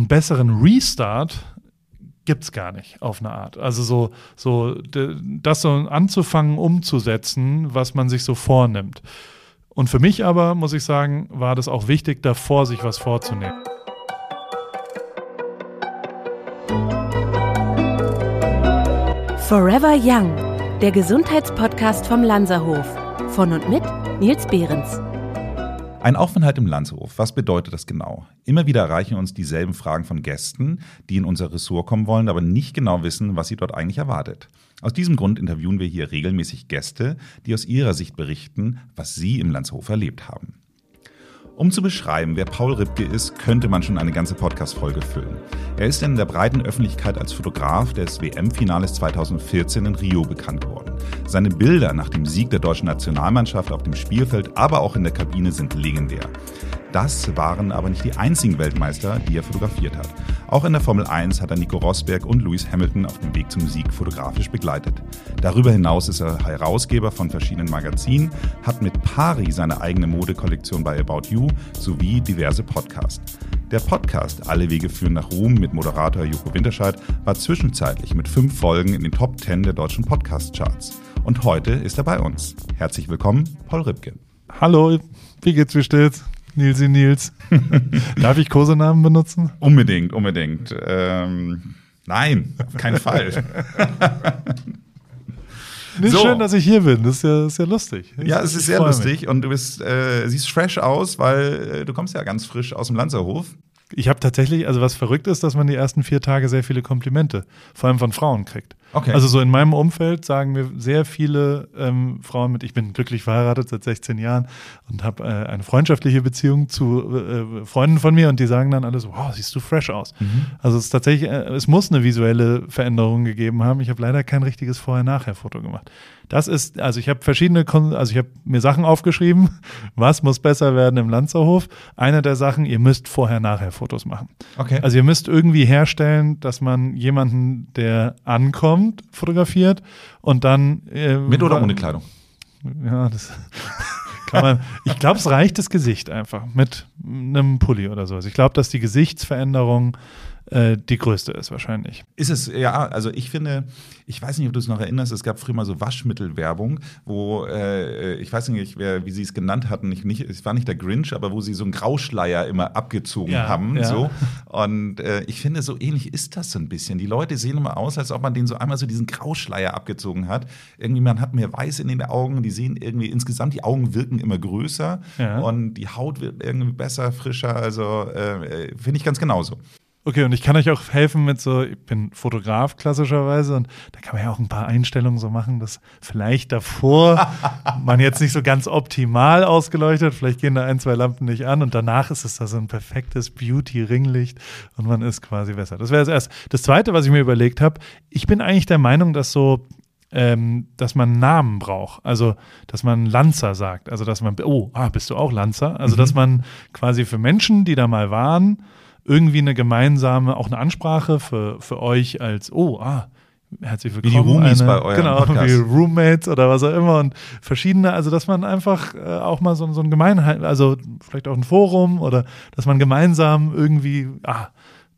einen besseren Restart gibt es gar nicht auf eine Art. Also so, so das so anzufangen, umzusetzen, was man sich so vornimmt. Und für mich aber, muss ich sagen, war das auch wichtig, davor sich was vorzunehmen. Forever Young, der Gesundheitspodcast vom Lanzerhof. Von und mit Nils Behrens. Ein Aufenthalt im Landshof, was bedeutet das genau? Immer wieder erreichen uns dieselben Fragen von Gästen, die in unser Ressort kommen wollen, aber nicht genau wissen, was sie dort eigentlich erwartet. Aus diesem Grund interviewen wir hier regelmäßig Gäste, die aus ihrer Sicht berichten, was sie im Landshof erlebt haben. Um zu beschreiben, wer Paul Ripke ist, könnte man schon eine ganze Podcast-Folge füllen. Er ist in der breiten Öffentlichkeit als Fotograf des WM-Finales 2014 in Rio bekannt geworden. Seine Bilder nach dem Sieg der deutschen Nationalmannschaft auf dem Spielfeld, aber auch in der Kabine sind legendär. Das waren aber nicht die einzigen Weltmeister, die er fotografiert hat. Auch in der Formel 1 hat er Nico Rosberg und Lewis Hamilton auf dem Weg zum Sieg fotografisch begleitet. Darüber hinaus ist er Herausgeber von verschiedenen Magazinen, hat mit Pari seine eigene Modekollektion bei About You sowie diverse Podcasts. Der Podcast Alle Wege führen nach Ruhm mit Moderator Joko Winterscheid war zwischenzeitlich mit fünf Folgen in den Top 10 der deutschen Podcast-Charts. Und heute ist er bei uns. Herzlich willkommen, Paul Ripke. Hallo, wie geht's, wie steht's? Nilsi Nils. Darf ich Kosenamen benutzen? Unbedingt, unbedingt. Ähm, nein, auf keinen Fall. Nicht so. schön, dass ich hier bin. Das ist ja, ist ja lustig. Ich, ja, es ist sehr lustig mich. und du bist, äh, siehst fresh aus, weil äh, du kommst ja ganz frisch aus dem Lanzerhof. Ich habe tatsächlich, also was verrückt ist, dass man die ersten vier Tage sehr viele Komplimente, vor allem von Frauen kriegt. Okay. Also so in meinem Umfeld sagen mir sehr viele ähm, Frauen mit, ich bin glücklich verheiratet seit 16 Jahren und habe äh, eine freundschaftliche Beziehung zu äh, Freunden von mir und die sagen dann alles, wow, siehst du fresh aus. Mhm. Also es ist tatsächlich, äh, es muss eine visuelle Veränderung gegeben haben. Ich habe leider kein richtiges Vorher-Nachher-Foto gemacht. Das ist, also ich habe verschiedene, also ich habe mir Sachen aufgeschrieben, was muss besser werden im Lanzerhof. Eine der Sachen, ihr müsst Vorher-Nachher-Fotos machen. Okay. Also ihr müsst irgendwie herstellen, dass man jemanden, der ankommt, fotografiert und dann. Äh, Mit oder ohne Kleidung? Ja, das. Kann man, ich glaube, es reicht das Gesicht einfach mit einem Pulli oder sowas. Ich glaube, dass die Gesichtsveränderung äh, die größte ist wahrscheinlich. Ist es, ja, also ich finde, ich weiß nicht, ob du es noch erinnerst, es gab früher mal so Waschmittelwerbung, wo, äh, ich weiß nicht, wer, wie sie es genannt hatten, ich, nicht, es war nicht der Grinch, aber wo sie so einen Grauschleier immer abgezogen ja, haben. Ja. So. Und äh, ich finde, so ähnlich ist das so ein bisschen. Die Leute sehen immer aus, als ob man denen so einmal so diesen Grauschleier abgezogen hat. Irgendwie, man hat mehr Weiß in den Augen, die sehen irgendwie, insgesamt die Augen wirken immer größer ja. und die Haut wird irgendwie besser, frischer. Also äh, finde ich ganz genauso. Okay, und ich kann euch auch helfen mit so, ich bin Fotograf klassischerweise und da kann man ja auch ein paar Einstellungen so machen, dass vielleicht davor man jetzt nicht so ganz optimal ausgeleuchtet, vielleicht gehen da ein, zwei Lampen nicht an und danach ist es da so ein perfektes Beauty-Ringlicht und man ist quasi besser. Das wäre das erste. Das zweite, was ich mir überlegt habe, ich bin eigentlich der Meinung, dass so ähm, dass man Namen braucht. Also, dass man Lanzer sagt. Also, dass man, oh, ah, bist du auch Lanzer? Also, mhm. dass man quasi für Menschen, die da mal waren, irgendwie eine gemeinsame, auch eine Ansprache für, für euch als, oh, ah, herzlich willkommen. Wie die Roomies eine, bei eurem Genau, Podcast. wie Roommates oder was auch immer und verschiedene, also dass man einfach äh, auch mal so, so ein Gemeinheit, also vielleicht auch ein Forum oder dass man gemeinsam irgendwie, ah,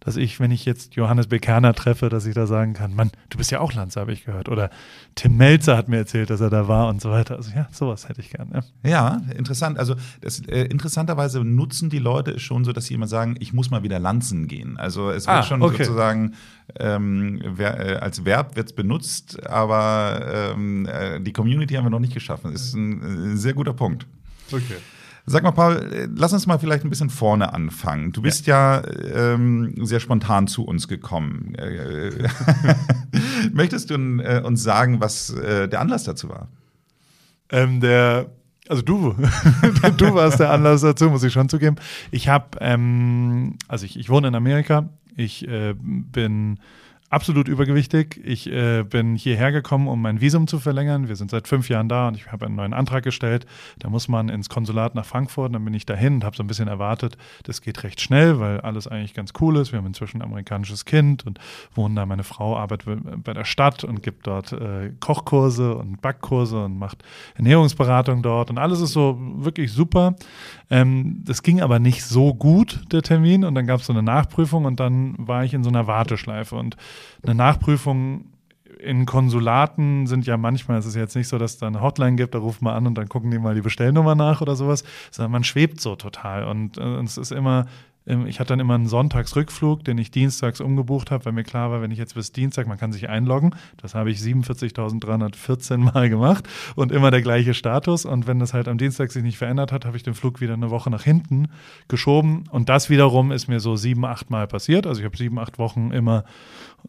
dass ich, wenn ich jetzt Johannes Bekerner treffe, dass ich da sagen kann, Mann, du bist ja auch Lanz, habe ich gehört. Oder Tim Melzer hat mir erzählt, dass er da war und so weiter. Also ja, sowas hätte ich gerne. Ja. ja, interessant. Also das, äh, interessanterweise nutzen die Leute es schon so, dass sie immer sagen, ich muss mal wieder Lanzen gehen. Also es wird ah, schon okay. sozusagen ähm, wer, äh, als Verb wird es benutzt, aber ähm, äh, die Community haben wir noch nicht geschaffen. Das ist ein, ein sehr guter Punkt. Okay. Sag mal, Paul, äh, lass uns mal vielleicht ein bisschen vorne anfangen. Du bist ja, ja ähm, sehr spontan zu uns gekommen. Äh, möchtest du äh, uns sagen, was äh, der Anlass dazu war? Ähm, der, also du, du warst der Anlass dazu, muss ich schon zugeben. Ich habe, ähm, also ich, ich wohne in Amerika. Ich äh, bin absolut übergewichtig. Ich äh, bin hierher gekommen, um mein Visum zu verlängern. Wir sind seit fünf Jahren da und ich habe einen neuen Antrag gestellt. Da muss man ins Konsulat nach Frankfurt. Dann bin ich dahin und habe so ein bisschen erwartet, das geht recht schnell, weil alles eigentlich ganz cool ist. Wir haben inzwischen ein amerikanisches Kind und wohnen da. Meine Frau arbeitet bei der Stadt und gibt dort äh, Kochkurse und Backkurse und macht Ernährungsberatung dort und alles ist so wirklich super. Ähm, das ging aber nicht so gut, der Termin. Und dann gab es so eine Nachprüfung und dann war ich in so einer Warteschleife. Und eine Nachprüfung in Konsulaten sind ja manchmal, es ist jetzt nicht so, dass da eine Hotline gibt, da ruft man an und dann gucken die mal die Bestellnummer nach oder sowas, sondern man schwebt so total. Und äh, es ist immer, ich hatte dann immer einen Sonntagsrückflug, den ich dienstags umgebucht habe, weil mir klar war, wenn ich jetzt bis Dienstag, man kann sich einloggen, das habe ich 47.314 Mal gemacht und immer der gleiche Status. Und wenn das halt am Dienstag sich nicht verändert hat, habe ich den Flug wieder eine Woche nach hinten geschoben. Und das wiederum ist mir so sieben, acht Mal passiert. Also ich habe sieben, acht Wochen immer,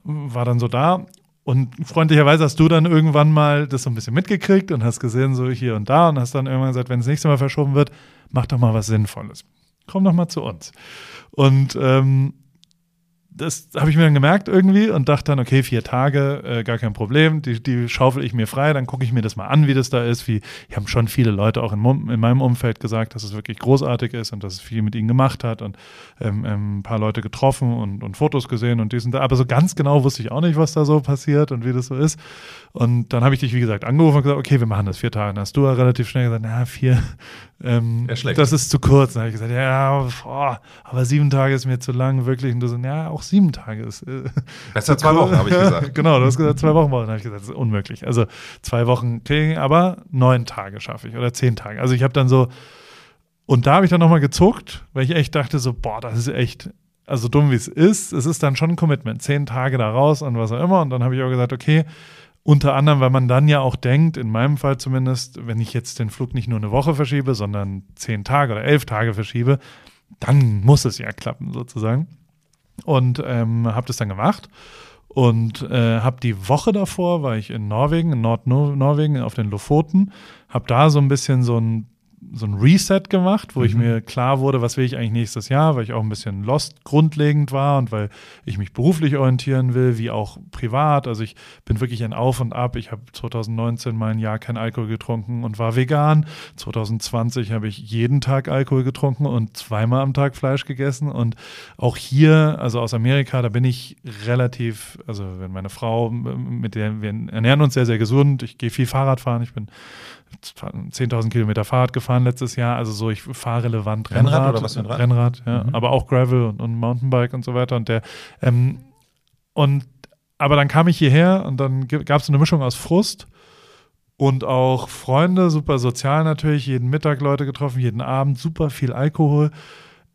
war dann so da. Und freundlicherweise hast du dann irgendwann mal das so ein bisschen mitgekriegt und hast gesehen, so hier und da und hast dann irgendwann gesagt, wenn das nächste Mal verschoben wird, mach doch mal was Sinnvolles komm doch mal zu uns. Und ähm, das habe ich mir dann gemerkt irgendwie und dachte dann, okay, vier Tage, äh, gar kein Problem, die, die schaufel ich mir frei, dann gucke ich mir das mal an, wie das da ist. Wie, die haben schon viele Leute auch in, in, meinem Umfeld gesagt, dass es wirklich großartig ist und dass es viel mit ihnen gemacht hat und ähm, ähm, ein paar Leute getroffen und, und Fotos gesehen und diesen da. Aber so ganz genau wusste ich auch nicht, was da so passiert und wie das so ist. Und dann habe ich dich, wie gesagt, angerufen und gesagt, okay, wir machen das vier Tage. Dann hast du ja relativ schnell gesagt, na, vier, ähm, das ist zu kurz. Dann habe ich gesagt, ja, boah, aber sieben Tage ist mir zu lang, wirklich. Und du so, ja, auch sieben Tage ist. Äh, Besser zwei Wochen, habe ich gesagt. genau, du hast gesagt, zwei Wochen. Dann habe ich gesagt, das ist unmöglich. Also zwei Wochen kriegen, aber neun Tage schaffe ich oder zehn Tage. Also ich habe dann so, und da habe ich dann nochmal gezuckt, weil ich echt dachte, so, boah, das ist echt also dumm wie es ist, es ist dann schon ein Commitment. Zehn Tage da raus und was auch immer. Und dann habe ich auch gesagt, okay, unter anderem, weil man dann ja auch denkt, in meinem Fall zumindest, wenn ich jetzt den Flug nicht nur eine Woche verschiebe, sondern zehn Tage oder elf Tage verschiebe, dann muss es ja klappen sozusagen. Und ähm, habe das dann gemacht und äh, habe die Woche davor, war ich in Norwegen, in Nordnorwegen auf den Lofoten, habe da so ein bisschen so ein so ein Reset gemacht, wo mhm. ich mir klar wurde, was will ich eigentlich nächstes Jahr, weil ich auch ein bisschen lost grundlegend war und weil ich mich beruflich orientieren will, wie auch privat. Also ich bin wirklich ein Auf und Ab. Ich habe 2019 mal ein Jahr kein Alkohol getrunken und war vegan. 2020 habe ich jeden Tag Alkohol getrunken und zweimal am Tag Fleisch gegessen. Und auch hier, also aus Amerika, da bin ich relativ, also wenn meine Frau, mit der wir ernähren uns sehr, sehr gesund. Ich gehe viel Fahrrad fahren. Ich bin 10.000 Kilometer Fahrrad gefahren letztes Jahr. Also so, ich fahre relevant Rennrad. Rennrad oder was für ein Rad? Rennrad, ja. Mhm. Aber auch Gravel und, und, Mountainbike und so weiter. Und der, ähm, und, aber dann kam ich hierher und dann gab es eine Mischung aus Frust und auch Freunde, super sozial natürlich, jeden Mittag Leute getroffen, jeden Abend, super viel Alkohol.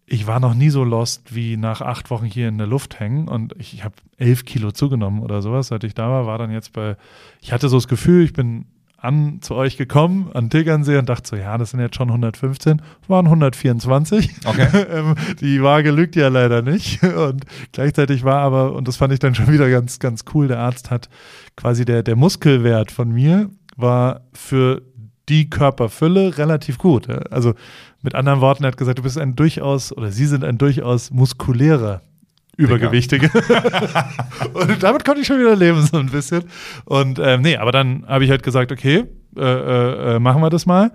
Ich war noch nie so lost wie nach acht Wochen hier in der Luft hängen und ich, ich habe elf Kilo zugenommen oder sowas, seit ich da war, war dann jetzt bei, ich hatte so das Gefühl, ich bin an zu euch gekommen, an Tegernsee und dachte so, ja, das sind jetzt schon 115, waren 124. Okay. Ähm, die Waage lügt ja leider nicht. Und gleichzeitig war aber, und das fand ich dann schon wieder ganz, ganz cool, der Arzt hat quasi der, der Muskelwert von mir war für die Körperfülle relativ gut. Also mit anderen Worten, er hat gesagt, du bist ein durchaus, oder sie sind ein durchaus muskulärer Übergewichtige. und damit konnte ich schon wieder leben, so ein bisschen. Und ähm, nee, aber dann habe ich halt gesagt, okay, äh, äh, äh, machen wir das mal.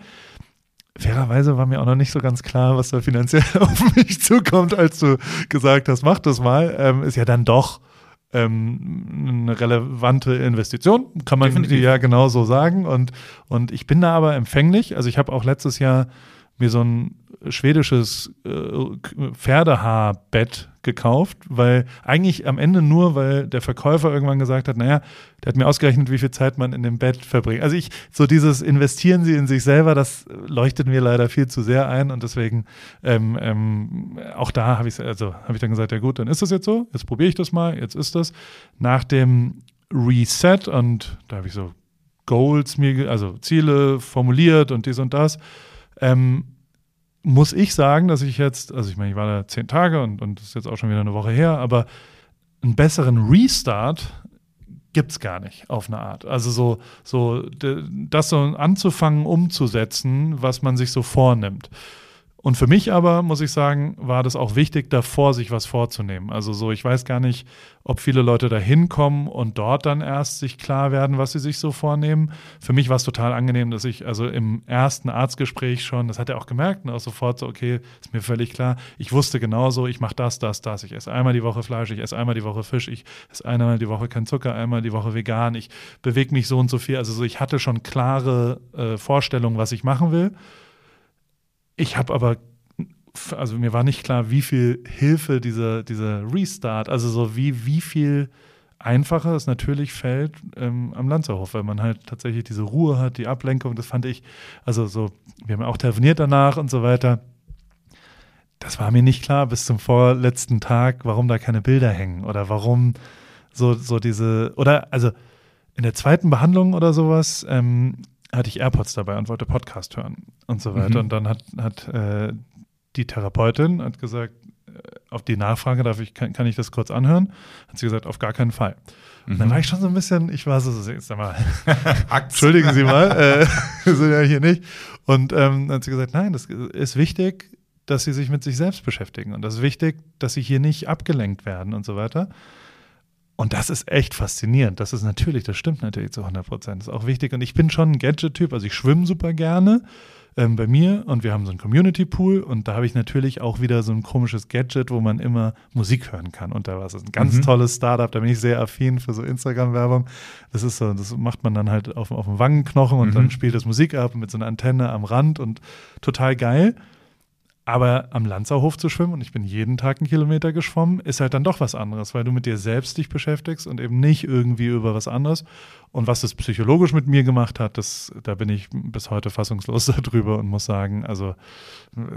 Fairerweise war mir auch noch nicht so ganz klar, was da finanziell auf mich zukommt, als du gesagt hast, mach das mal. Ähm, ist ja dann doch ähm, eine relevante Investition, kann man Definitiv. ja genau so sagen. Und, und ich bin da aber empfänglich. Also ich habe auch letztes Jahr mir so ein schwedisches äh, Pferdehaarbett gekauft, weil eigentlich am Ende nur, weil der Verkäufer irgendwann gesagt hat, naja, der hat mir ausgerechnet, wie viel Zeit man in dem Bett verbringt. Also ich, so dieses Investieren Sie in sich selber, das leuchtet mir leider viel zu sehr ein und deswegen ähm, ähm, auch da habe ich also habe ich dann gesagt, ja gut, dann ist das jetzt so, jetzt probiere ich das mal, jetzt ist das. Nach dem Reset und da habe ich so Goals mir, also Ziele formuliert und dies und das. Ähm, muss ich sagen, dass ich jetzt, also ich meine, ich war da zehn Tage und, und das ist jetzt auch schon wieder eine Woche her, aber einen besseren Restart gibt es gar nicht auf eine Art. Also so, so das so anzufangen umzusetzen, was man sich so vornimmt. Und für mich aber, muss ich sagen, war das auch wichtig, davor sich was vorzunehmen. Also so, ich weiß gar nicht, ob viele Leute da hinkommen und dort dann erst sich klar werden, was sie sich so vornehmen. Für mich war es total angenehm, dass ich also im ersten Arztgespräch schon, das hat er auch gemerkt, ne, auch sofort so, okay, ist mir völlig klar, ich wusste genauso, ich mache das, das, das. Ich esse einmal die Woche Fleisch, ich esse einmal die Woche Fisch, ich esse einmal die Woche kein Zucker, einmal die Woche vegan, ich bewege mich so und so viel. Also so, ich hatte schon klare äh, Vorstellungen, was ich machen will. Ich habe aber, also mir war nicht klar, wie viel Hilfe dieser, dieser Restart, also so wie, wie viel einfacher es natürlich fällt ähm, am Lanzerhof, weil man halt tatsächlich diese Ruhe hat, die Ablenkung, das fand ich, also so, wir haben auch telefoniert danach und so weiter. Das war mir nicht klar bis zum vorletzten Tag, warum da keine Bilder hängen oder warum so, so diese, oder also in der zweiten Behandlung oder sowas ähm, hatte ich AirPods dabei und wollte Podcast hören und so weiter. Mhm. Und dann hat, hat äh, die Therapeutin hat gesagt, äh, auf die Nachfrage, darf ich, kann, kann, ich das kurz anhören? Hat sie gesagt, auf gar keinen Fall. Und dann mhm. war ich schon so ein bisschen, ich war so, sag mal, entschuldigen Sie mal, äh, wir sind ja hier nicht. Und ähm, dann hat sie gesagt, nein, das ist wichtig, dass Sie sich mit sich selbst beschäftigen. Und das ist wichtig, dass Sie hier nicht abgelenkt werden und so weiter. Und das ist echt faszinierend. Das ist natürlich, das stimmt natürlich zu 100 Prozent. Das ist auch wichtig. Und ich bin schon ein Gadget-Typ, also ich schwimme super gerne ähm, bei mir und wir haben so einen Community-Pool und da habe ich natürlich auch wieder so ein komisches Gadget, wo man immer Musik hören kann. Und da war es ein ganz mhm. tolles Startup, da bin ich sehr affin für so Instagram-Werbung. Das ist so, das macht man dann halt auf, auf dem Wangenknochen und mhm. dann spielt das Musik ab mit so einer Antenne am Rand und total geil. Aber am Lanzerhof zu schwimmen, und ich bin jeden Tag einen Kilometer geschwommen, ist halt dann doch was anderes, weil du mit dir selbst dich beschäftigst und eben nicht irgendwie über was anderes. Und was das psychologisch mit mir gemacht hat, das, da bin ich bis heute fassungslos darüber und muss sagen, also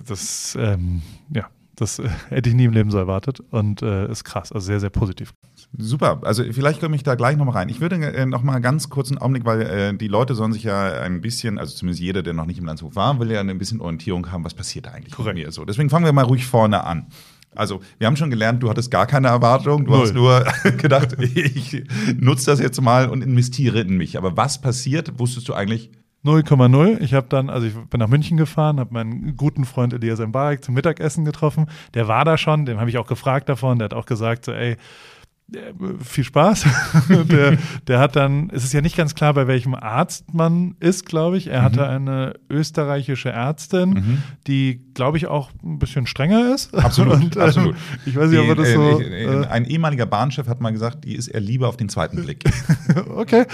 das, ähm, ja, das äh, hätte ich nie im Leben so erwartet und äh, ist krass, also sehr, sehr positiv. Super, also vielleicht komme ich da gleich nochmal rein. Ich würde äh, noch mal ganz kurz einen Augenblick, weil äh, die Leute sollen sich ja ein bisschen, also zumindest jeder, der noch nicht im Landshof war, will ja ein bisschen Orientierung haben, was passiert da eigentlich Korrekt. mit mir so. Deswegen fangen wir mal ruhig vorne an. Also, wir haben schon gelernt, du hattest gar keine Erwartung. Du Null. hast nur gedacht, ich nutze das jetzt mal und investiere in mich. Aber was passiert, wusstest du eigentlich 0,0. Ich habe dann, also ich bin nach München gefahren, habe meinen guten Freund Elias Mbarek zum Mittagessen getroffen. Der war da schon, dem habe ich auch gefragt davon. Der hat auch gesagt, so, ey, viel Spaß. der, der hat dann, es ist ja nicht ganz klar, bei welchem Arzt man ist, glaube ich. Er mhm. hatte eine österreichische Ärztin, mhm. die, glaube ich, auch ein bisschen strenger ist. Absolut, Und, ähm, absolut. Ich weiß nicht, ob er das so. Äh, äh, ein ehemaliger Bahnchef hat mal gesagt, die ist er lieber auf den zweiten Blick. okay.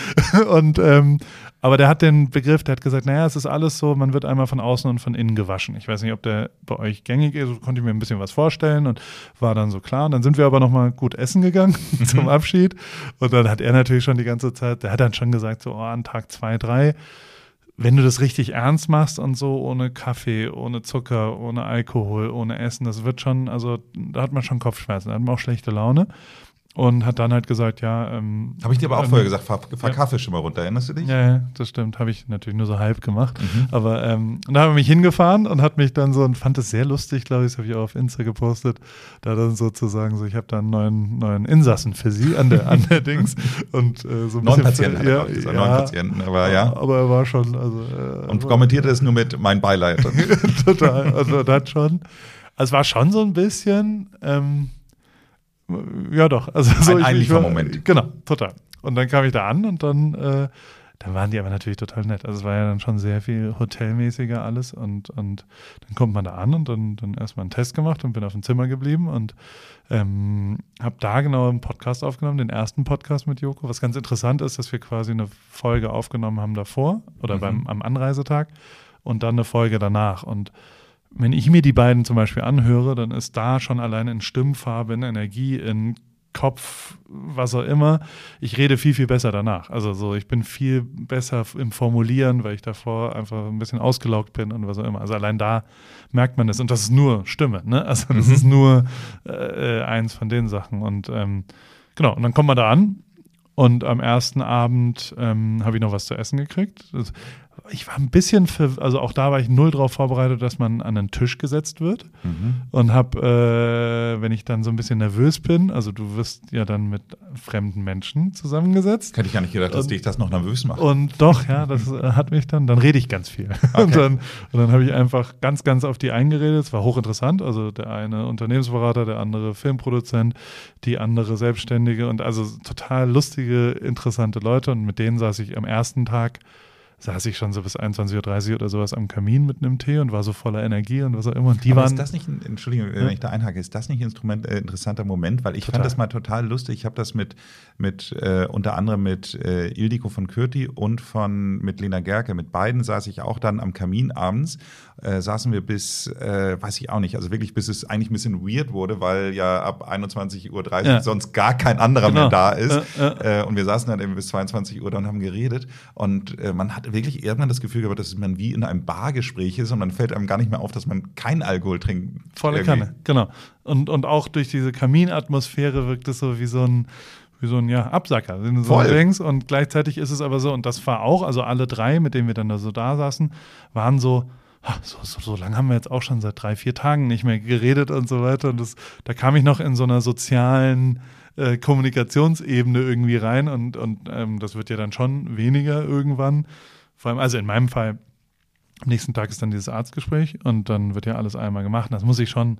Und ähm, aber der hat den Begriff, der hat gesagt, naja, es ist alles so, man wird einmal von außen und von innen gewaschen. Ich weiß nicht, ob der bei euch gängig ist, konnte ich mir ein bisschen was vorstellen und war dann so klar. Und dann sind wir aber nochmal gut essen gegangen zum Abschied. Und dann hat er natürlich schon die ganze Zeit, der hat dann schon gesagt, so oh, an Tag zwei, drei, wenn du das richtig ernst machst und so ohne Kaffee, ohne Zucker, ohne Alkohol, ohne Essen, das wird schon, also da hat man schon Kopfschmerzen, da hat man auch schlechte Laune und hat dann halt gesagt, ja. Ähm, habe ich dir aber auch ähm, vorher gesagt, fahr, fahr ja. Kaffee schon mal runter, erinnerst du dich? Ja, ja das stimmt. Habe ich natürlich nur so halb gemacht. Mhm. Aber ähm, und da haben wir mich hingefahren und hat mich dann so und fand es sehr lustig, glaube ich, das habe ich auch auf Insta gepostet, da dann sozusagen so, ich habe da einen neuen, neuen Insassen für sie an der, an der Dings. und äh, so ein neun Patienten, ja, ja, neun Patienten, aber ja. Aber er war schon, also. Äh, und kommentierte es nur mit mein Beileid. Total. Also das schon. Also es war schon so ein bisschen. Ähm, ja, doch. Also, so ein Einliefermoment. Genau, total. Und dann kam ich da an und dann, äh, dann waren die aber natürlich total nett. Also es war ja dann schon sehr viel hotelmäßiger alles und, und dann kommt man da an und dann, dann erstmal einen Test gemacht und bin auf dem Zimmer geblieben und ähm, habe da genau einen Podcast aufgenommen, den ersten Podcast mit Joko. Was ganz interessant ist, dass wir quasi eine Folge aufgenommen haben davor oder mhm. beim, am Anreisetag und dann eine Folge danach und wenn ich mir die beiden zum Beispiel anhöre, dann ist da schon allein in Stimmfarbe, in Energie, in Kopf, was auch immer, ich rede viel, viel besser danach. Also so, ich bin viel besser im Formulieren, weil ich davor einfach ein bisschen ausgelaugt bin und was auch immer. Also allein da merkt man das. Und das ist nur Stimme, ne? Also das mhm. ist nur äh, eins von den Sachen. Und ähm, genau, und dann kommt man da an und am ersten Abend ähm, habe ich noch was zu essen gekriegt. Das ich war ein bisschen, für, also auch da war ich null drauf vorbereitet, dass man an einen Tisch gesetzt wird mhm. und habe, äh, wenn ich dann so ein bisschen nervös bin, also du wirst ja dann mit fremden Menschen zusammengesetzt. Hätte ich gar nicht gedacht, dass und, dich das noch nervös macht. Und doch, ja, das äh, hat mich dann, dann rede ich ganz viel. Okay. Und dann, und dann habe ich einfach ganz, ganz auf die eingeredet. Es war hochinteressant. Also der eine Unternehmensberater, der andere Filmproduzent, die andere Selbstständige und also total lustige, interessante Leute. Und mit denen saß ich am ersten Tag saß ich schon so bis 21.30 Uhr oder sowas am Kamin mit einem Tee und war so voller Energie und was auch immer. Und die Aber waren. Ist das nicht, Entschuldigung, wenn ich da einhake, ist das nicht ein Instrument, äh, interessanter Moment? Weil ich total. fand das mal total lustig. Ich habe das mit, mit äh, unter anderem mit äh, Ildiko von Kürti und von mit Lena Gerke. Mit beiden saß ich auch dann am Kamin abends. Äh, saßen wir bis, äh, weiß ich auch nicht, also wirklich bis es eigentlich ein bisschen weird wurde, weil ja ab 21.30 Uhr ja. sonst gar kein anderer genau. mehr da ist. Äh, und wir saßen dann eben bis 22 Uhr da und haben geredet. Und man hat wirklich irgendwann das Gefühl gehabt, dass man wie in einem Bargespräch ist und man fällt einem gar nicht mehr auf, dass man keinen Alkohol trinkt. Volle irgendwie. Kanne, genau. Und, und auch durch diese Kaminatmosphäre wirkt es so wie so ein wie so ein ja, Absacker. So Voll. Und gleichzeitig ist es aber so, und das war auch, also alle drei, mit denen wir dann da so da saßen, waren so, so, so, so lange haben wir jetzt auch schon seit drei, vier Tagen nicht mehr geredet und so weiter. Und das, da kam ich noch in so einer sozialen äh, Kommunikationsebene irgendwie rein und, und ähm, das wird ja dann schon weniger irgendwann. Vor allem, also in meinem Fall, am nächsten Tag ist dann dieses Arztgespräch und dann wird ja alles einmal gemacht. Und das muss ich schon,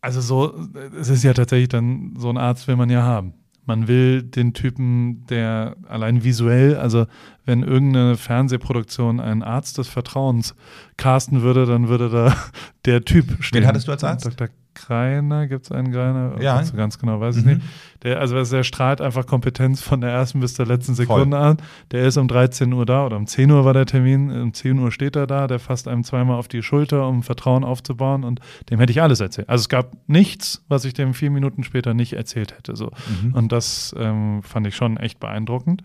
also so, es ist ja tatsächlich dann, so ein Arzt will man ja haben. Man will den Typen, der allein visuell, also wenn irgendeine Fernsehproduktion einen Arzt des Vertrauens casten würde, dann würde da der Typ stehen. Wen hattest du als Arzt? Dr. Greiner, gibt es einen Greiner? Ja. So ganz genau, weiß ich mhm. nicht. Der, also der strahlt einfach Kompetenz von der ersten bis zur letzten Sekunde Voll. an. Der ist um 13 Uhr da oder um 10 Uhr war der Termin, um 10 Uhr steht er da, der fasst einem zweimal auf die Schulter, um Vertrauen aufzubauen und dem hätte ich alles erzählt. Also es gab nichts, was ich dem vier Minuten später nicht erzählt hätte. So. Mhm. Und das ähm, fand ich schon echt beeindruckend.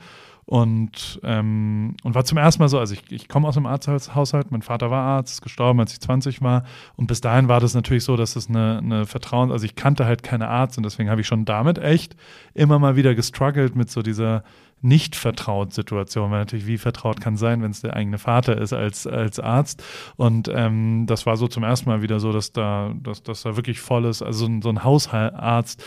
Und, ähm, und war zum ersten Mal so, also ich, ich komme aus einem Arzthaushalt, mein Vater war Arzt, ist gestorben, als ich 20 war. Und bis dahin war das natürlich so, dass es eine, eine Vertrauen, also ich kannte halt keine Arzt und deswegen habe ich schon damit echt immer mal wieder gestruggelt mit so dieser nicht vertraut Situation, weil natürlich wie vertraut kann sein, wenn es der eigene Vater ist als, als Arzt. Und ähm, das war so zum ersten Mal wieder so, dass da, dass, dass da wirklich voll ist. Also so ein, so ein Hausarzt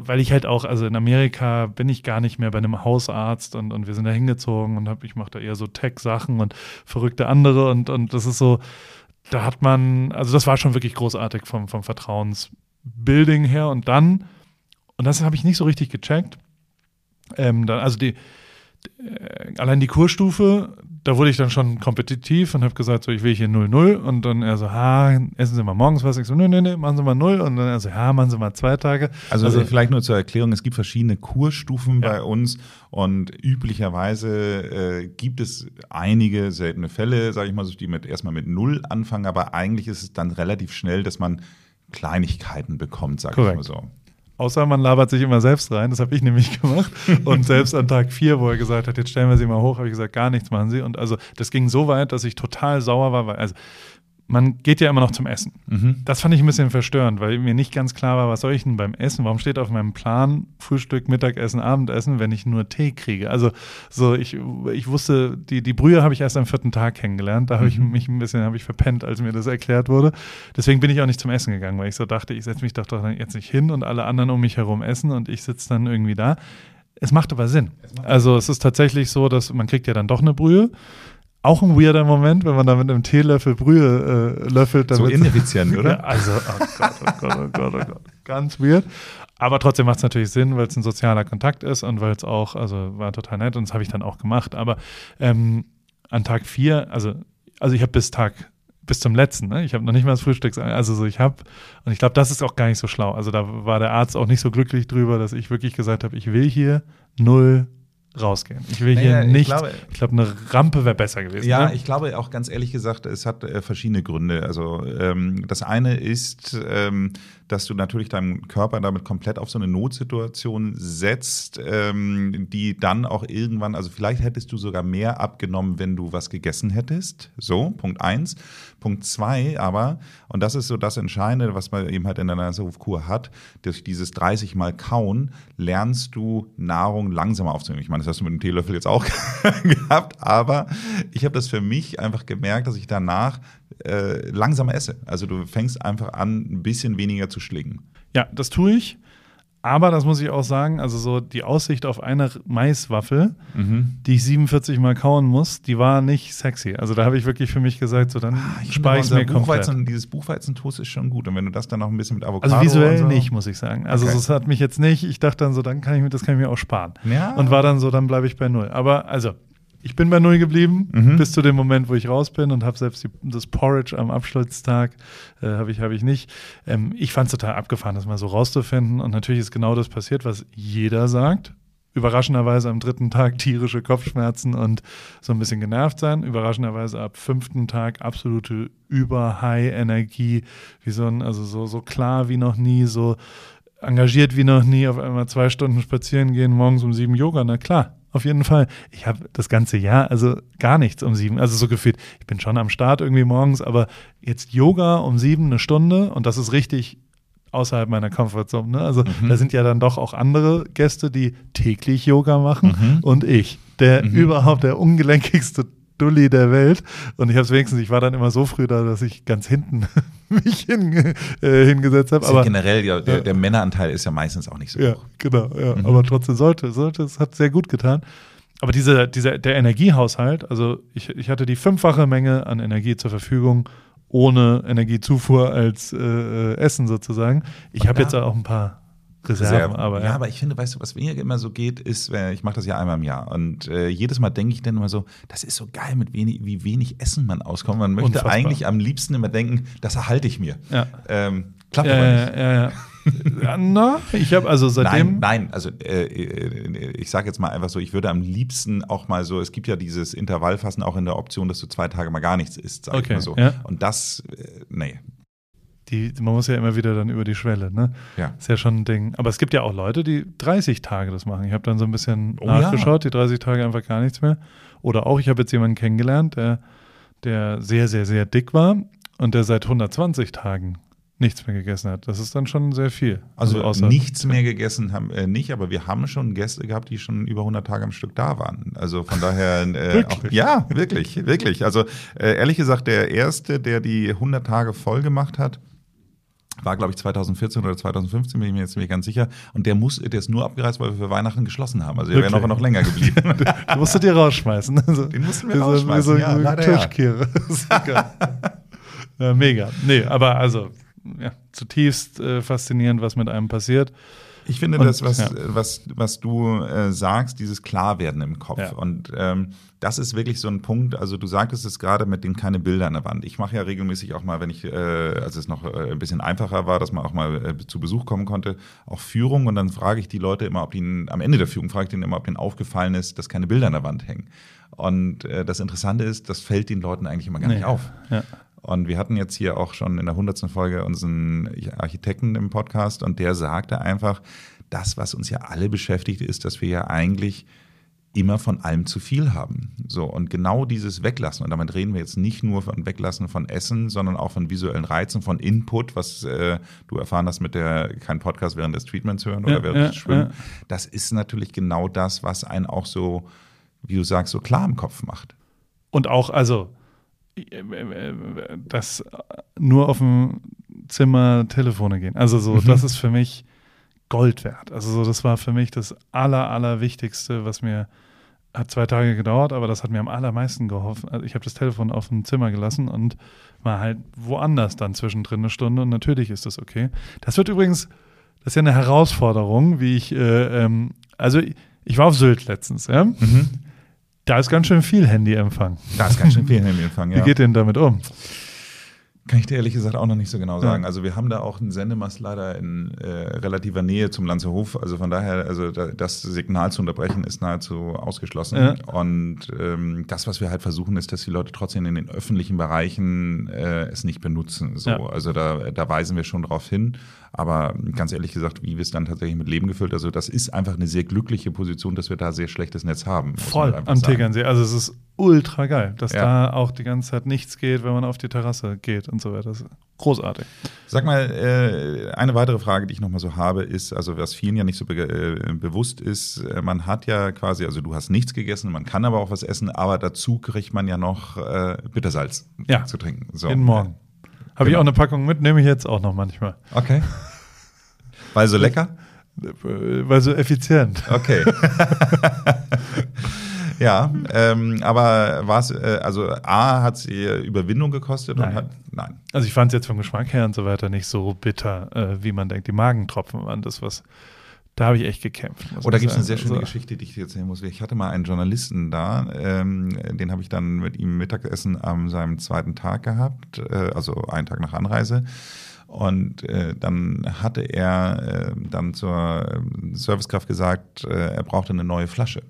weil ich halt auch, also in Amerika bin ich gar nicht mehr bei einem Hausarzt und, und wir sind da hingezogen und hab, ich mache da eher so Tech-Sachen und verrückte andere und, und das ist so, da hat man, also das war schon wirklich großartig vom, vom Vertrauensbuilding her und dann, und das habe ich nicht so richtig gecheckt, ähm, dann, also die, äh, allein die Kurstufe, da wurde ich dann schon kompetitiv und habe gesagt, so, ich will hier 0-0 und dann er so, ha, essen Sie mal morgens was? Ich so, nee, nee, nee, machen Sie mal 0 und dann er so, ja, machen Sie mal zwei Tage. Also, also vielleicht nur zur Erklärung, es gibt verschiedene Kursstufen ja. bei uns und üblicherweise äh, gibt es einige seltene Fälle, sage ich mal, die mit erstmal mit 0 anfangen, aber eigentlich ist es dann relativ schnell, dass man Kleinigkeiten bekommt, sage ich mal so. Außer man labert sich immer selbst rein, das habe ich nämlich gemacht. Und selbst an Tag vier, wo er gesagt hat, jetzt stellen wir sie mal hoch, habe ich gesagt, gar nichts machen sie. Und also das ging so weit, dass ich total sauer war, weil, also man geht ja immer noch zum Essen. Mhm. Das fand ich ein bisschen verstörend, weil mir nicht ganz klar war, was soll ich denn beim Essen? Warum steht auf meinem Plan Frühstück, Mittagessen, Abendessen, wenn ich nur Tee kriege? Also so, ich, ich wusste, die, die Brühe habe ich erst am vierten Tag kennengelernt. Da habe ich mhm. mich ein bisschen, habe ich verpennt, als mir das erklärt wurde. Deswegen bin ich auch nicht zum Essen gegangen, weil ich so dachte, ich setze mich doch, doch jetzt nicht hin und alle anderen um mich herum essen und ich sitze dann irgendwie da. Es macht aber Sinn. Also es ist tatsächlich so, dass man kriegt ja dann doch eine Brühe auch ein weirder Moment, wenn man da mit einem Teelöffel Brühe äh, löffelt. So ineffizient, oder? ja, also, oh Gott, oh Gott, oh Gott, oh Gott. Ganz weird. Aber trotzdem macht es natürlich Sinn, weil es ein sozialer Kontakt ist und weil es auch, also war total nett und das habe ich dann auch gemacht. Aber ähm, an Tag vier, also, also ich habe bis Tag bis zum letzten. Ne? Ich habe noch nicht mal das Frühstück, also so ich habe und ich glaube, das ist auch gar nicht so schlau. Also da war der Arzt auch nicht so glücklich drüber, dass ich wirklich gesagt habe, ich will hier null rausgehen. Ich will naja, hier nicht. Ich glaube, glaub, eine Rampe wäre besser gewesen. Ja, ne? ich glaube auch ganz ehrlich gesagt, es hat äh, verschiedene Gründe. Also ähm, das eine ist, ähm, dass du natürlich deinen Körper damit komplett auf so eine Notsituation setzt, ähm, die dann auch irgendwann, also vielleicht hättest du sogar mehr abgenommen, wenn du was gegessen hättest. So, Punkt eins. Punkt zwei aber, und das ist so das Entscheidende, was man eben halt in der Naserufkur hat, durch dieses 30 Mal Kauen lernst du Nahrung langsamer aufzunehmen. Ich meine, das hast du mit dem Teelöffel jetzt auch gehabt, aber ich habe das für mich einfach gemerkt, dass ich danach äh, langsamer esse. Also du fängst einfach an, ein bisschen weniger zu schlingen. Ja, das tue ich. Aber das muss ich auch sagen, also so die Aussicht auf eine Maiswaffel, mhm. die ich 47 Mal kauen muss, die war nicht sexy. Also da habe ich wirklich für mich gesagt, so dann ah, spare ich mir Buchweizen, komplett. Dieses Buchweizentoast ist schon gut. Und wenn du das dann noch ein bisschen mit Avocado Also visuell so. nicht, muss ich sagen. Also okay. das hat mich jetzt nicht, ich dachte dann so, dann kann ich mir, das kann ich mir auch sparen. Ja. Und war dann so, dann bleibe ich bei null. Aber also, ich bin bei Null geblieben, mhm. bis zu dem Moment, wo ich raus bin und habe selbst die, das Porridge am Abschlusstag, äh, habe ich, hab ich nicht. Ähm, ich fand es total abgefahren, das mal so rauszufinden. Und natürlich ist genau das passiert, was jeder sagt. Überraschenderweise am dritten Tag tierische Kopfschmerzen und so ein bisschen genervt sein. Überraschenderweise ab fünften Tag absolute Über-High-Energie, wie so ein, also so, so klar wie noch nie, so engagiert wie noch nie, auf einmal zwei Stunden spazieren gehen, morgens um sieben Yoga, na klar, auf jeden Fall. Ich habe das ganze Jahr also gar nichts um sieben. Also so gefühlt, ich bin schon am Start irgendwie morgens, aber jetzt Yoga um sieben eine Stunde und das ist richtig außerhalb meiner Comfortzone. Ne? Also mhm. da sind ja dann doch auch andere Gäste, die täglich Yoga machen mhm. und ich, der mhm. überhaupt der ungelenkigste Dulli der Welt. Und ich habe es wenigstens, ich war dann immer so früh da, dass ich ganz hinten mich hin, äh, hingesetzt habe. Aber generell, ja, der, der, Männeranteil ist ja meistens auch nicht so ja, hoch. Genau, ja. Mhm. Aber trotzdem sollte, sollte, es hat sehr gut getan. Aber dieser, dieser, der Energiehaushalt, also ich, ich hatte die fünffache Menge an Energie zur Verfügung, ohne Energiezufuhr als äh, äh Essen sozusagen. Ich habe jetzt auch ein paar Reserven. Aber, ja. ja. aber ich finde, weißt du, was mir immer so geht, ist, ich mache das ja einmal im Jahr und äh, jedes Mal denke ich dann immer so, das ist so geil, mit wenig, wie wenig Essen man auskommt. Man möchte Unfassbar. eigentlich am liebsten immer denken, das erhalte ich mir. Ja. Ähm, klappt ja, aber nicht. Ja, ja, ja. Na, ich habe also seitdem. Nein, nein, also äh, äh ich sage jetzt mal einfach so, ich würde am liebsten auch mal so, es gibt ja dieses Intervallfassen auch in der Option, dass du zwei Tage mal gar nichts isst, sag okay, ich mal so. Ja. Und das, äh, nee, die, man muss ja immer wieder dann über die Schwelle, ne? Ja. Ist ja schon ein Ding. Aber es gibt ja auch Leute, die 30 Tage das machen. Ich habe dann so ein bisschen oh, nachgeschaut, ja. die 30 Tage einfach gar nichts mehr. Oder auch, ich habe jetzt jemanden kennengelernt, der, der sehr, sehr, sehr dick war und der seit 120 Tagen nichts mehr gegessen hat. Das ist dann schon sehr viel. Also, also nichts mehr gegessen haben äh, nicht, aber wir haben schon Gäste gehabt, die schon über 100 Tage am Stück da waren. Also von daher äh, auch, ja, wirklich, wirklich. Also äh, ehrlich gesagt, der erste, der die 100 Tage voll gemacht hat, war, glaube ich, 2014 oder 2015, bin ich mir jetzt nicht ganz sicher. Und der muss, der ist nur abgereist, weil wir für Weihnachten geschlossen haben. Also er wäre noch, noch länger geblieben. du musstet ihr rausschmeißen. Also, Den mussten wir so, rausschmeißen, so, ja, leider Tischkehre. Ja. ja, mega. Nee, aber also, ja, zutiefst äh, faszinierend, was mit einem passiert. Ich finde und, das, was, ja. was, was du äh, sagst, dieses Klarwerden im Kopf. Ja. Und ähm, das ist wirklich so ein Punkt. Also du sagtest es gerade mit den keine Bilder an der Wand. Ich mache ja regelmäßig auch mal, wenn ich, äh, als es noch äh, ein bisschen einfacher war, dass man auch mal äh, zu Besuch kommen konnte, auch Führung. Und dann frage ich die Leute immer, ob ihnen am Ende der Führung frage ich denen immer, ob ihnen aufgefallen ist, dass keine Bilder an der Wand hängen. Und äh, das Interessante ist, das fällt den Leuten eigentlich immer gar nee. nicht auf. Ja. Und wir hatten jetzt hier auch schon in der hundertsten Folge unseren Architekten im Podcast und der sagte einfach, das, was uns ja alle beschäftigt, ist, dass wir ja eigentlich immer von allem zu viel haben. So, und genau dieses Weglassen, und damit reden wir jetzt nicht nur von Weglassen von Essen, sondern auch von visuellen Reizen, von Input, was äh, du erfahren hast mit der, kein Podcast während des Treatments hören oder ja, während ja, des Schwimmen. Ja. Das ist natürlich genau das, was einen auch so, wie du sagst, so klar im Kopf macht. Und auch, also, das nur auf dem Zimmer Telefone gehen. Also so, mhm. das ist für mich Gold wert. Also so, das war für mich das aller, allerwichtigste, was mir hat zwei Tage gedauert, aber das hat mir am allermeisten geholfen. Also ich habe das Telefon auf dem Zimmer gelassen und war halt woanders dann zwischendrin eine Stunde und natürlich ist das okay. Das wird übrigens, das ist ja eine Herausforderung, wie ich, äh, ähm, also ich war auf Sylt letztens, ja. Mhm. Da ist ganz schön viel Handyempfang. Da ist ganz schön viel Handyempfang, ja. Wie geht denn damit um? Kann ich dir ehrlich gesagt auch noch nicht so genau sagen. Ja. Also wir haben da auch einen Sendemast leider in äh, relativer Nähe zum Lanzerhof. Also von daher, also da, das Signal zu unterbrechen ist nahezu ausgeschlossen. Ja. Und ähm, das, was wir halt versuchen, ist, dass die Leute trotzdem in den öffentlichen Bereichen äh, es nicht benutzen. So. Ja. Also da, da weisen wir schon drauf hin. Aber ganz ehrlich gesagt, wie wir es dann tatsächlich mit Leben gefüllt, also das ist einfach eine sehr glückliche Position, dass wir da sehr schlechtes Netz haben. Voll am Tegernsee. Also es ist ultra geil, dass ja. da auch die ganze Zeit nichts geht, wenn man auf die Terrasse geht und so weiter. Das ist großartig. Sag mal, äh, eine weitere Frage, die ich nochmal so habe, ist, also was vielen ja nicht so be äh, bewusst ist, äh, man hat ja quasi, also du hast nichts gegessen, man kann aber auch was essen, aber dazu kriegt man ja noch äh, Bittersalz ja. zu trinken. So. Jeden Morgen. Habe genau. ich auch eine Packung mit, nehme ich jetzt auch noch manchmal. Okay. Weil so lecker? Weil so effizient. Okay. ja, ähm, aber war es, äh, also A, hat sie Überwindung gekostet nein. und hat, nein. Also ich fand es jetzt vom Geschmack her und so weiter nicht so bitter, äh, wie man denkt. Die Magentropfen waren das, was da habe ich echt gekämpft. Oder gibt es eine sehr schöne also, Geschichte, die ich dir erzählen muss. Ich hatte mal einen Journalisten da, ähm, den habe ich dann mit ihm Mittagessen am seinem zweiten Tag gehabt, äh, also einen Tag nach Anreise. Und äh, dann hatte er äh, dann zur äh, Servicekraft gesagt, äh, er brauchte eine neue Flasche.